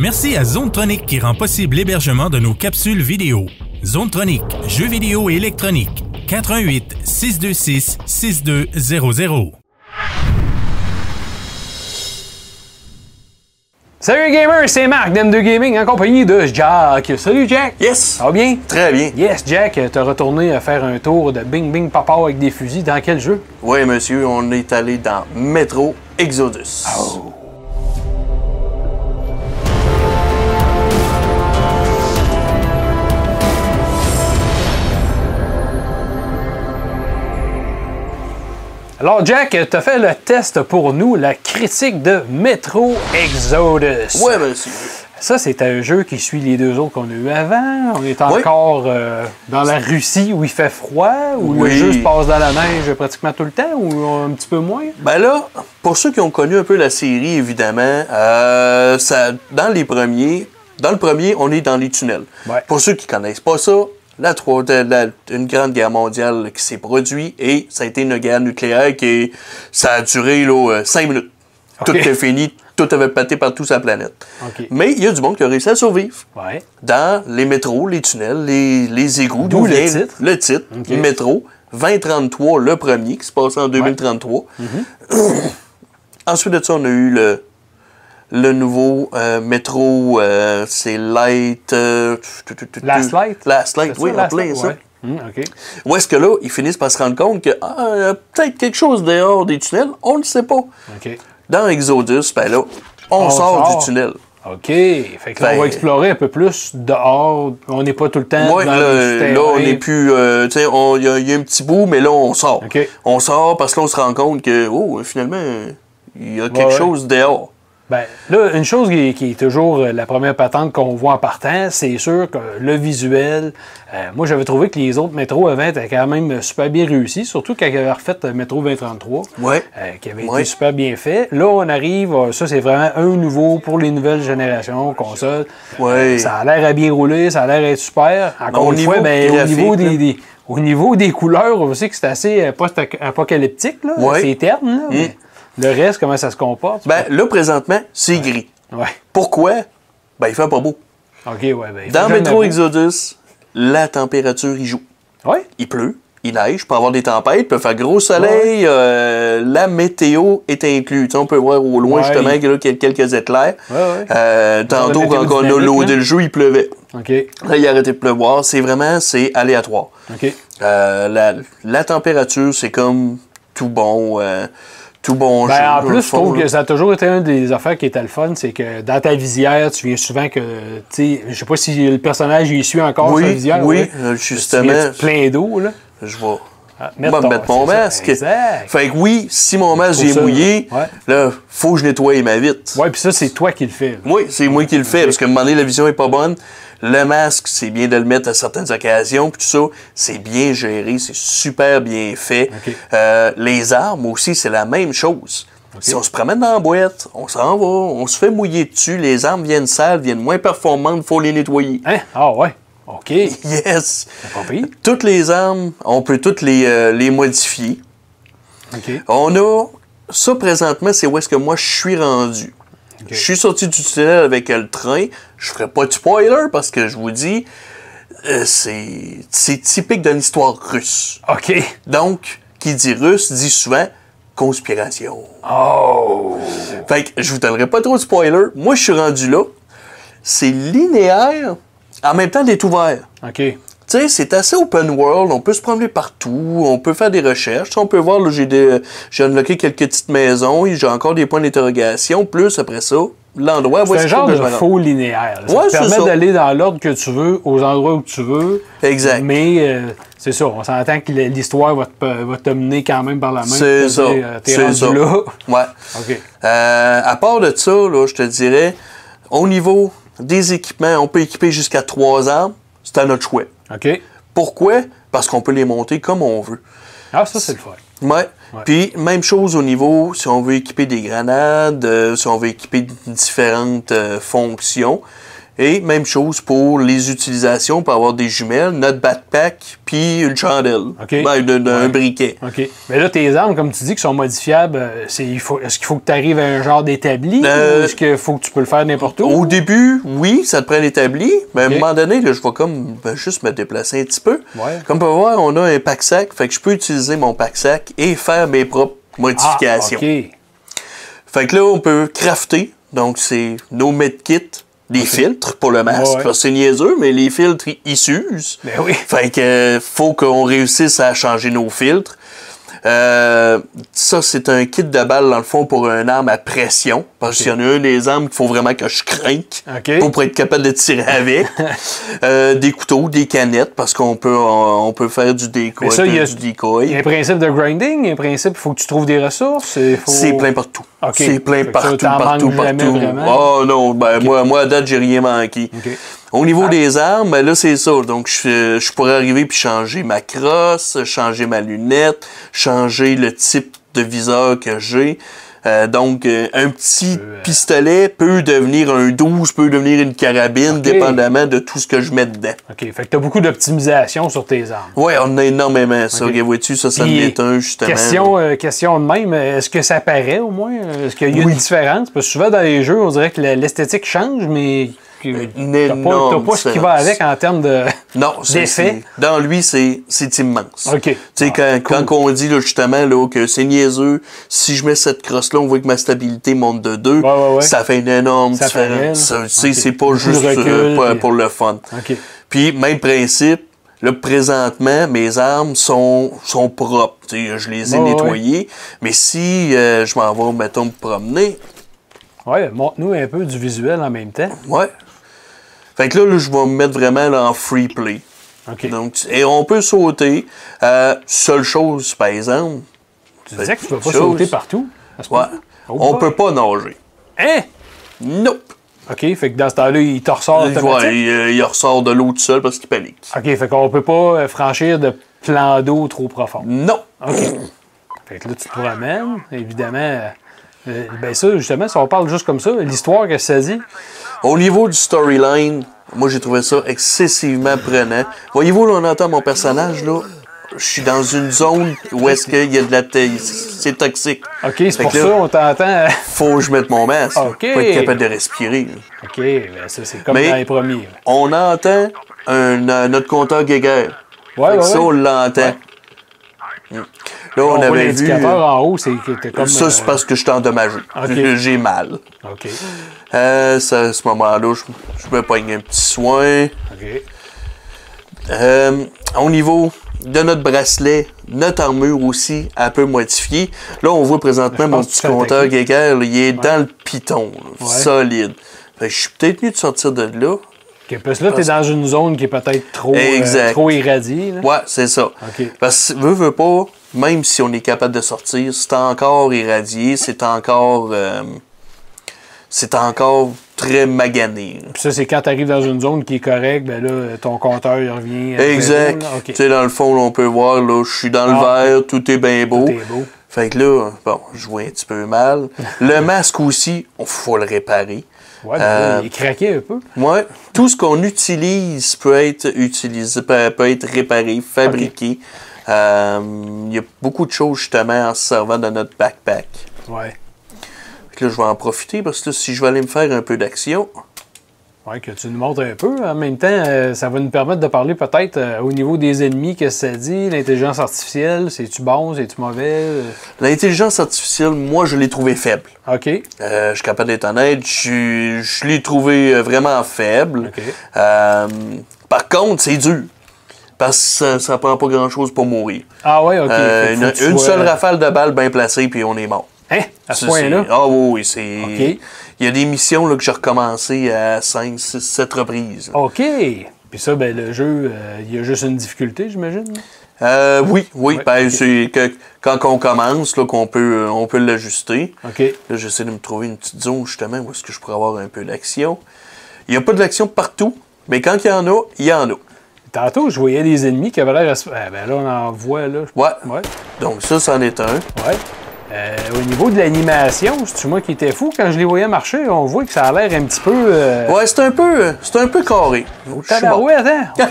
Merci à Zonetronic qui rend possible l'hébergement de nos capsules vidéo. Zonetronic, jeux vidéo et électronique. 88 626 6200. Salut les gamers, c'est Marc d'M2 Gaming en compagnie de Jack. Salut Jack. Yes! Ça va bien? Très bien. Yes, Jack, t'as retourné à faire un tour de Bing Bing Papa avec des fusils. Dans quel jeu? Oui, monsieur, on est allé dans Metro Exodus. Oh. Alors, Jack, t'as fait le test pour nous, la critique de Metro Exodus. Ouais, monsieur. Ça, c'est un jeu qui suit les deux autres qu'on a eu avant. On est Oui. encore euh, dans la Russie où il fait froid, où le Oui. jeu se passe dans la neige pratiquement tout le temps, ou un petit peu moins? Ben là, pour ceux qui ont connu un peu la série, évidemment, euh, ça, dans les premiers, dans le premier, on est dans les tunnels. Ouais. Pour ceux qui connaissent pas ça, la, la- une grande guerre mondiale qui s'est produite et ça a été une guerre nucléaire qui ça a duré là, euh, cinq minutes. Tout était fini, tout avait pété partout sur la planète. Mais il y a du monde qui a réussi à survivre. Ouais. dans les métros, les tunnels, les, les égouts. D'où le titre? Le titre, Ok. métro, 2033, le premier, qui se passait en 2033. Ensuite de ça, on a eu le, le nouveau euh, métro, euh, c'est Light... euh, tu- tu- tu- tu- Last Light? Last Light, oui, ça, ça. Ouais. OK. Où est-ce que là, ils finissent par se rendre compte que ah, il y a peut-être quelque chose dehors des tunnels, on ne sait pas. Dans Exodus, ben là, on, On sort, sort. du tunnel. OK. Fait que là, on Ben- va explorer un peu plus dehors. On n'est pas tout le temps Ouais, dans là, le là, on n'est plus. euh, tu sais, on- il y, a- il y a un petit bout, mais là, on sort. On sort parce que là, on se rend compte que, oh, finalement, il y a quelque ouais. chose dehors. Ben, là, une chose qui, qui est toujours euh, la première patente qu'on voit en partant, c'est sûr que le visuel, euh, moi j'avais trouvé que les autres métros avant étaient quand même super bien réussis, surtout quand ils avaient refait le métro 2033, Ouais. euh, qui avait Ouais. été super bien fait. Là, on arrive, euh, ça c'est vraiment un nouveau pour les nouvelles générations consoles. Ouais. Ça a l'air à bien rouler, ça a l'air à être super. Encore Au une fois, ben, au, niveau des, au niveau des couleurs, on sait que c'est assez post-apocalyptique, là. Ouais. c'est terne. Là, mais Le reste, comment ça se comporte? Ben, là, présentement, c'est gris. ouais. Pourquoi? Ben, il fait pas beau. OK, ouais. Ben, Dans Metro Exodus, la température, il joue. Ouais. Il pleut, il neige, peut avoir des tempêtes, peut faire gros soleil, euh, la météo est sais, on peut voir au loin Ouais, justement il- qu'il y a quelques- éclairs. Ouais, ouais. Euh, tantôt, quand on a loadé là. le jeu, il pleuvait. Là, il a arrêté de pleuvoir. C'est vraiment, c'est aléatoire. OK. Euh, la, la température, c'est comme tout bon, euh, tout bon jeu. Ben, en dans plus, je trouve que ça a toujours été une des affaires qui était le fun, c'est que dans ta visière, tu viens souvent que, tu sais, je sais pas si le personnage il suit encore Oui, sa visière. oui, ouais. euh, Tu justement. viens plein d'eau, là? Je vais Ah, moi, ton- mettre mon masque. Exact. Fait que oui, si mon masque est mouillé, ouais. là, faut que je nettoie ma vitre. Ouais, puis ça, c'est toi qui le fais. là. Oui, c'est moi qui le fais, parce qu'à un moment donné, la vision est pas bonne. Le masque, c'est bien de le mettre à certaines occasions, puis tout ça, c'est bien géré, c'est super bien fait. Euh, les armes aussi, c'est la même chose. Si on se promène dans la boîte, on s'en va, on se fait mouiller dessus, les armes viennent sales, viennent moins performantes, faut les nettoyer. Hein? Ah ouais. OK. Yes! Toutes les armes, on peut toutes les, euh, les modifier. OK. On a ça présentement, c'est où est-ce que moi je suis rendu. Je suis sorti du tunnel avec le train. Je ferai pas de spoiler parce que je vous dis, euh, c'est c'est typique d'une histoire russe. OK. Donc, qui dit russe dit souvent conspiration. Oh! Fait que je vous donnerai pas trop de spoiler. Moi, je suis rendu là. C'est linéaire, en même temps, est ouvert. OK. Tu sais, c'est assez open world, on peut se promener partout, on peut faire des recherches, on peut voir, là, j'ai des, j'ai unlocké quelques petites maisons, j'ai encore des points d'interrogation, plus après ça, l'endroit où C'est est-ce un qu'il faut genre de faux linéaire. là. Ça te c'est permet d'aller dans l'ordre que tu veux, aux endroits où tu veux. Exact. Mais euh, c'est ça, on s'entend que l'histoire va te, va te mener quand même par la main. C'est ça. euh, T'es C'est rendu ça. là. Ouais. OK. Euh, à part de ça, là, je te dirais, au niveau des équipements, on peut équiper jusqu'à trois armes, c'est à notre choix. OK. Pourquoi? Parce qu'on peut les monter comme on veut. Ah, ça, c'est le fun. Ouais. Puis, même chose au niveau, si on veut équiper des grenades, euh, si on veut équiper différentes euh, fonctions. Et même chose pour les utilisations, pour avoir des jumelles, notre backpack, puis une chandelle. Ben, un, Ouais. briquet. OK. Mais là, tes armes, comme tu dis, qui sont modifiables, euh, c'est, il faut, est-ce qu'il faut que tu arrives à un genre d'établi Euh, ou est-ce qu'il faut que tu peux le faire n'importe où? Au début, oui, ça te prend l'établi, mais à un moment donné, là, je vais comme ben, juste me déplacer un petit peu. Ouais. Comme on peut voir, on a un pack-sac, fait que je peux utiliser mon pack-sac et faire mes propres Ah, modifications. OK. Fait que là, on peut crafter, donc c'est nos medkits, des filtres pour le masque. Ouais, ouais. C'est niaiseux, mais les filtres, ils- s'usent. Ben oui. Fait que euh, faut qu'on réussisse à changer nos filtres. Euh, ça, c'est un kit de balles, dans le fond, pour une arme à pression. Parce qu'il y en a un des armes qu'il faut vraiment que je craque pour, être capable de tirer avec. Euh, des couteaux, des canettes, parce qu'on peut, on, on peut faire du décoy. Ça, il y a- y un principe de grinding, il y a un principe, il faut que tu trouves des ressources. faut- C'est plein partout. C'est plein ça, partout, partout, partout. vraiment? Oh non, ben moi, moi à date, j'ai rien manqué. OK. Au niveau des armes, ben là, c'est ça. Donc, je, je pourrais arriver puis changer ma crosse, changer ma lunette, changer le type de viseur que j'ai. Euh, donc, euh, un petit euh, pistolet peut devenir un 12, peut devenir une carabine, dépendamment de tout ce que je mets dedans. OK. Fait que tu as beaucoup d'optimisation sur tes armes. Ouais, on a énormément ça. Ok. Regarde, Vois-tu, ça, ça en Puis, est un, justement. Question, question de même, est-ce que ça paraît au moins? Est-ce qu'il y a Oui. une différence? Parce que souvent dans les jeux, on dirait que l'esthétique change, mais Une t'as pas, pas ce qui va avec en termes de. Non, D'effet? dans lui, c'est, c'est immense. OK. Tu sais, quand, quand on dit là, justement là, que c'est niaiseux, si je mets cette crosse-là, on voit que ma stabilité monte de 2, Ouais, ouais, ouais. ça fait une énorme Ça différence. C'est pas juste recul, euh, pour, puis- pour le fun. Puis, même principe, là, présentement, mes armes sont, sont propres. Je les ai nettoyées. Mais si euh, je m'en vais, mettons, me promener, Ouais, montre-nous un peu du visuel en même temps. ouais. Fait que là, là, je vais me mettre vraiment là, en free play. OK. Donc, et on peut sauter. Euh, seule chose, par exemple, tu disais que tu peux pas chose. sauter partout. à ce ouais, moment-là? Oh on boy. peut pas nager. Hein? Nope. OK, fait que dans ce temps-là, il te ressort Ouais, il, euh, il ressort de l'eau tout seul parce qu'il panique. OK, fait qu'on peut pas euh, franchir de plan d'eau trop profond. Non. OK. Fait que là, tu te promènes, évidemment. euh, ben ça, justement, si on parle juste comme ça, l'histoire que ça dit, Au niveau du storyline, moi j'ai trouvé ça excessivement prenant. Voyez-vous, là, on entend mon personnage, là. Je suis dans une zone où est-ce qu'il y a de la c'est toxique. OK, c'est pour ça on t'entend. Faut que je mette mon masque. là, OK. Pour être capable de respirer. OK, ben ça, c'est comme Mais- dans les premiers. là. On entend un, euh, notre compteur Geiger. Ouais, ouais, ça, on l'entend. Mm. Là, on, avait vu. l'indicateur en haut, c'est comme. Ça, c'est euh, parce que je suis endommagé. J'ai mal. OK. Euh, ça, à ce moment-là, je, je me pogne un petit soin. OK. Euh, au niveau de notre bracelet, notre armure aussi, un peu modifiée. Là, on voit présentement mon petit tu compteur. Geiger, il est dans le piton, là, Ouais. solide. Fait que je suis peut-être mieux de sortir de là. Parce que là, t'es dans une zone qui est peut-être trop, euh, irradiée. là. Ouais, c'est ça. Parce que, veux, veux pas, même si on est capable de sortir, c'est encore irradié, c'est encore... euh, c'est encore très magané. Puis ça, c'est quand t'arrives dans une zone qui est correcte, ben là, ton compteur, il revient. Exact. Tu sais, dans le fond, là, on peut voir, là, je suis dans le Ah. vert, tout est bien beau. Tout est beau. Fait que là, bon, je vois un petit peu mal. Le masque aussi, il faut le réparer. Ouais, Euh, il est craqué un peu. Ouais, tout ce qu'on utilise peut être utilisé, peut, être réparé, fabriqué. Il y a beaucoup de choses justement en se servant de notre backpack. Ouais. Là, je vais en profiter parce que là, si je vais aller me faire un peu d'action, Ouais, que tu nous montres un peu. En même temps, euh, ça va nous permettre de parler peut-être euh, au niveau des ennemis, qu'est-ce que ça dit, l'intelligence artificielle, c'est-tu bon, c'est-tu mauvais? euh, l'intelligence artificielle, moi, je l'ai trouvé faible. OK. Euh, je suis capable d'être honnête, je, je l'ai trouvé euh, vraiment faible. OK. Euh, par contre, c'est dur. Parce que ça, ça prend pas grand-chose pour mourir. Ah ouais, OK. Euh, une sois- seule rafale de balles bien placée, puis on est mort. Hein? À ce point-là? Ah oui, oui, c'est. OK. Il y a des missions là, que j'ai recommencé à 5, 6, 7 reprises. OK. Puis ça, ben, le jeu, euh, il y a juste une difficulté, j'imagine? Euh, oui, oui. Ouais, ben, c'est que quand on commence, là, qu'on peut, on peut l'ajuster. OK. Là, j'essaie de me trouver une petite zone, justement, où est-ce que je pourrais avoir un peu d'action. Il n'y a pas de l'action partout, mais quand il y en a, il y en a. Tantôt, je voyais des ennemis qui avaient l'air... à se- Ah, ben là, on en voit, là. Ouais. Ouais. Donc ça, c'en est un. Ouais. Euh, au niveau de l'animation, c'est moi qui étais fou? Quand je les voyais marcher. On voit que ça a l'air un petit peu. euh, Ouais, c'est un peu, c'est un peu carré. Bon. tabarouette, hein?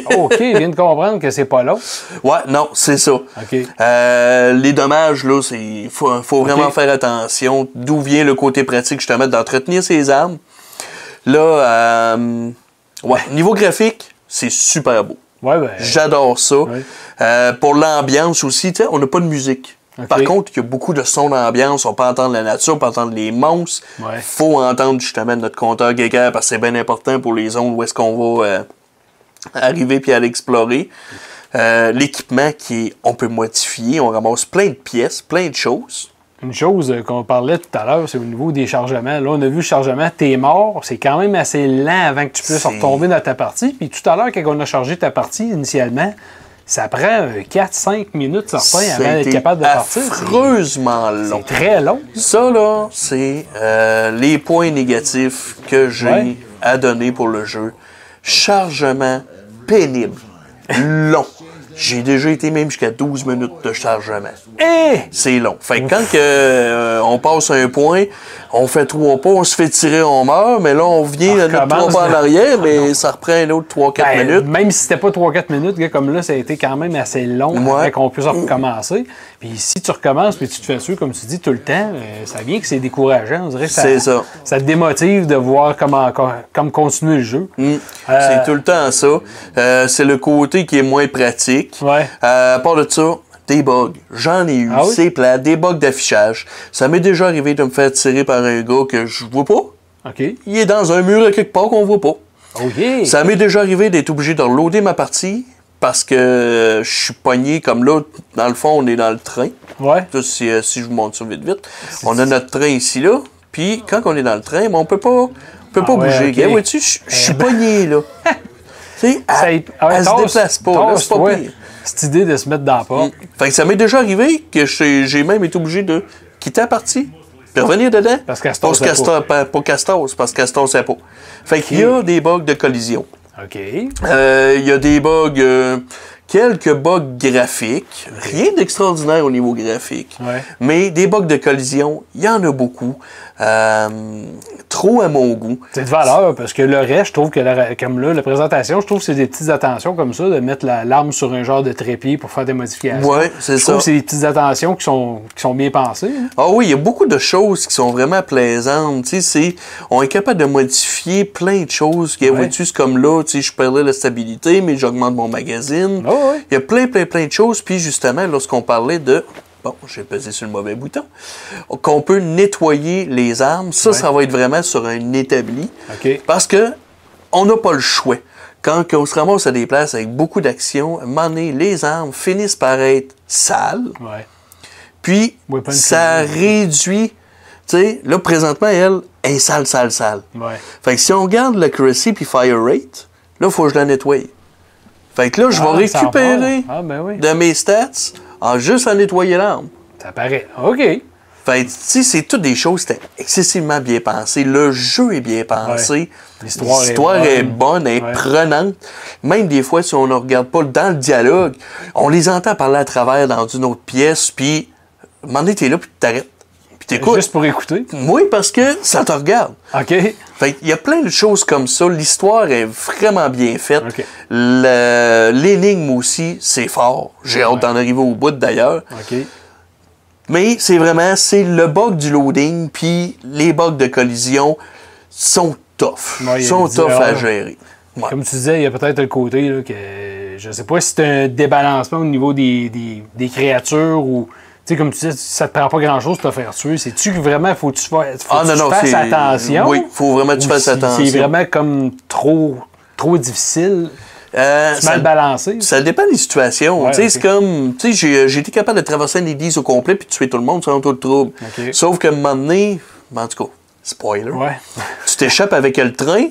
OK, viens de comprendre que c'est pas long. Ouais, non, c'est ça. OK. Euh, les dommages, là, c'est faut, faut vraiment faire attention. D'où vient le côté pratique, justement, d'entretenir ses armes. Là, euh, ouais, niveau graphique, c'est super beau. Ouais, ben. J'adore ça. Ouais. Euh, pour l'ambiance aussi, on n'a pas de musique. Par contre, il y a beaucoup de sons d'ambiance. On peut entendre la nature, on peut entendre les monstres. Ouais. faut entendre justement notre compteur Geiger parce que c'est bien important pour les zones où est-ce qu'on va euh, arriver puis aller explorer. Euh, L'équipement qui est, on peut modifier, on ramasse plein de pièces, plein de choses. Une chose euh, qu'on parlait tout à l'heure, c'est au niveau des chargements. Là, on a vu le chargement, t'es mort. C'est quand même assez lent avant que tu puisses retomber dans ta partie. Puis tout à l'heure, quand on a chargé ta partie initialement, ça prend 4-5 minutes certains avant d'être capable de partir. C'est- affreusement long. C'est très long. Ça, là, c'est euh, les points négatifs que j'ai Ouais. à donner pour le jeu. Chargement pénible, long. J'ai déjà été même jusqu'à 12 minutes de chargement. Et C'est long. Fait que quand que, euh, on passe un point, on fait trois pas, on se fait tirer, on meurt, mais là, on vient On à notre trois recommence. pas en arrière, mais ça reprend un autre 3-4 ben, minutes. même si c'était pas 3-4 minutes, comme là, ça a été quand même assez long Ouais. qu'on puisse recommencer. Puis si tu recommences puis tu te fais sûr, comme tu dis, tout le temps, euh, ça vient que c'est décourageant. On dirait que ça, C'est ça. ça te démotive de voir comment, comme continuer le jeu. Mm. Euh, C'est tout le temps ça. Euh, c'est le côté qui est moins pratique. Ouais. Euh, à part de ça, des bugs. J'en ai eu. Ah oui? C'est plat. Des bugs d'affichage. Ça m'est déjà arrivé de me faire tirer par un gars que je vois pas. OK. Il est dans un mur à quelque part qu'on voit pas. OK. Ça m'est déjà arrivé d'être obligé de reloader ma partie parce que je suis pogné comme là. Dans le fond, on est dans le train. Ouais. Si, euh, si je vous montre ça vite, vite. On a notre train ici, là. Puis, quand on est dans le train, ben, on peut pas, on peut Ah pas ouais, bouger. Gars, vois-tu, je je suis pogné, là. sais, elle, ah ouais, elle se déplace pas, là. C'est pas pire. Cette idée de se mettre dans la porte. Fait que ça m'est déjà arrivé que j'ai j'ai même été obligé de quitter la partie. Puis revenir dedans. Parce qu'elle Parce qu'elle pas. Pas tasse, parce tassait pas. Fait qu'il y a des bugs de collision. OK. Euh, Il y a des bugs, euh, quelques bugs graphiques. Rien d'extraordinaire au niveau graphique. Ouais. Mais des bugs de collision, il y en a beaucoup. Euh, trop à mon goût. C'est de valeur parce que le reste, je trouve que la, comme là, la présentation, je trouve que c'est des petites attentions comme ça, de mettre la- l'arme sur un genre de trépied pour faire des modifications. Ouais, c'est Je trouve ça. que c'est des petites attentions qui sont, qui sont bien pensées. hein. Ah oui, il y a beaucoup de choses qui sont vraiment plaisantes. Tu sais, on est capable de modifier plein de choses. Il y a, Ouais. comme là, tu sais, je perdais la stabilité, mais j'augmente mon magazine. Ah ouais. Il y a plein, plein, plein de choses. Puis justement, lorsqu'on parlait de... Bon, j'ai pesé sur le mauvais bouton. Qu'on peut nettoyer les armes. Ça, Ouais. ça va être vraiment sur un établi. Parce que on n'a pas le choix. Quand on se ramasse à des places avec beaucoup d'action, à un moment donné, les armes finissent par être sales. Ouais. Puis, ça réduit. Tu sais, là, présentement, elle est sale, sale, sale. Ouais. Fait que si on regarde l'accuracy puis fire rate, là, il faut que je la nettoie. Fait que là, je Ah, vais récupérer. Ah, ben oui. de mes stats en juste à nettoyer l'arme. Ça paraît. OK. Fait tu sais, c'est toutes des choses qui étaient excessivement bien pensées. Le jeu est bien pensé. L'histoire est bonne. est Ouais. prenante. Même des fois, si on ne regarde pas dans le dialogue, on les entend parler à travers dans une autre pièce, puis à un moment donné, t'es là, puis tu t'arrêtes. Puis t'écoutes. Juste pour écouter. Oui, parce que ça te regarde. OK. Fait qu'il y a plein de choses comme ça. L'histoire est vraiment bien faite. OK. Le- L'énigme aussi, c'est fort. J'ai hâte d'en arriver au bout d'ailleurs. OK. Mais c'est vraiment, c'est le bug du loading, puis les bugs de collision sont tough. Ouais, il sont tough à gérer. Ouais. Comme tu disais, il y a peut-être le côté là, que je sais pas si c'est un débalancement au niveau des, des, des créatures ou. Tu sais, comme tu disais, ça te prend pas grand-chose pour te faire tuer. C'est-tu que vraiment, faut que tu, faut Ah, non, tu non, fasses attention? oui, faut vraiment que tu fasses attention. C'est vraiment comme trop, trop difficile, Euh, mal balancé? ça dépend des situations. Ouais, tu c'est comme, tu sais, j'ai, j'ai été capable de traverser un église au complet puis de tuer tout le monde sans tout le trouble. Sauf que un moment donné, en tout cas, spoiler, Ouais. tu t'échappes avec le train,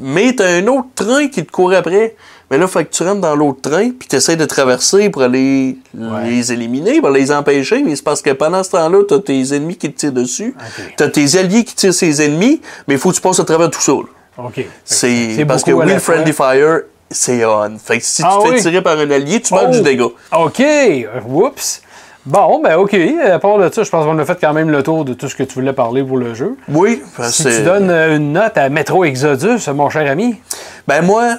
mais t'as un autre train qui te court après. Mais là, il faut que tu rentres dans l'autre train, puis tu essaies de traverser pour aller Ouais. les éliminer, pour les empêcher. Mais c'est parce que pendant ce temps-là, t'as tes ennemis qui te tirent dessus. Ok. T'as tes alliés qui tirent ses ennemis, mais il faut que tu passes à travers tout ça. là. OK. C'est parce que Will. Friendly Fire, c'est on. Fait que si Ah tu te oui? fais tirer par un allié, tu manques Oh! du dégât. OK. Whoops. Bon, ben OK. À part de ça, je pense qu'on a fait quand même le tour de tout ce que tu voulais parler pour le jeu. Oui, Si tu donnes une note à Metro Exodus, mon cher ami, Ben moi,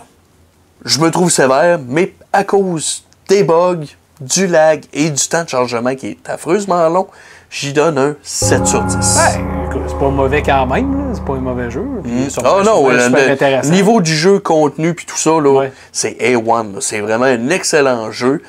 je me trouve sévère, mais à cause des bugs, du lag et du temps de chargement qui est affreusement long, j'y donne un 7 sur 10. ben, écoute, c'est pas mauvais quand même. C'est pas un mauvais jeu. Sûrement- Ah non, le, niveau du jeu, contenu, puis tout ça, là, Ouais. c'est A1. là. C'est vraiment un excellent jeu.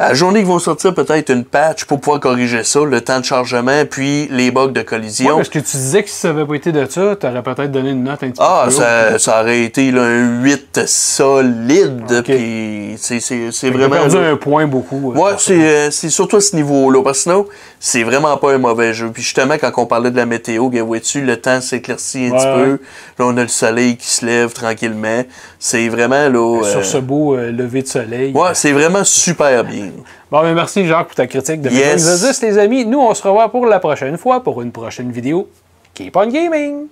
À la journée qu'ils vont sortir peut-être une patch pour pouvoir corriger ça, le temps de chargement, puis les bugs de Ouais, collision. parce que tu disais que si ça avait pas été de ça, tu aurais peut-être donné une note un petit Ah, peu plus haute. ça, ça aurait été là, un 8 solide, Ok. puis c'est vraiment... perdu là- un point beaucoup. euh, Ouais, c'est euh, c'est surtout à ce niveau-là. Parce que sinon, c'est vraiment pas un mauvais jeu. Puis justement, quand on parlait de la météo, bien, vois-tu, le temps s'éclaircit un Ouais, petit peu. Là, on a le soleil qui se lève tranquillement. C'est vraiment, là... euh, Sur ce beau euh, lever de soleil. Ouais, c'est vraiment super bien. Bon, ben merci Jacques pour ta critique de Yes. Exodus, les amis. Nous, on se revoit pour la prochaine fois pour une prochaine vidéo. Keep on gaming!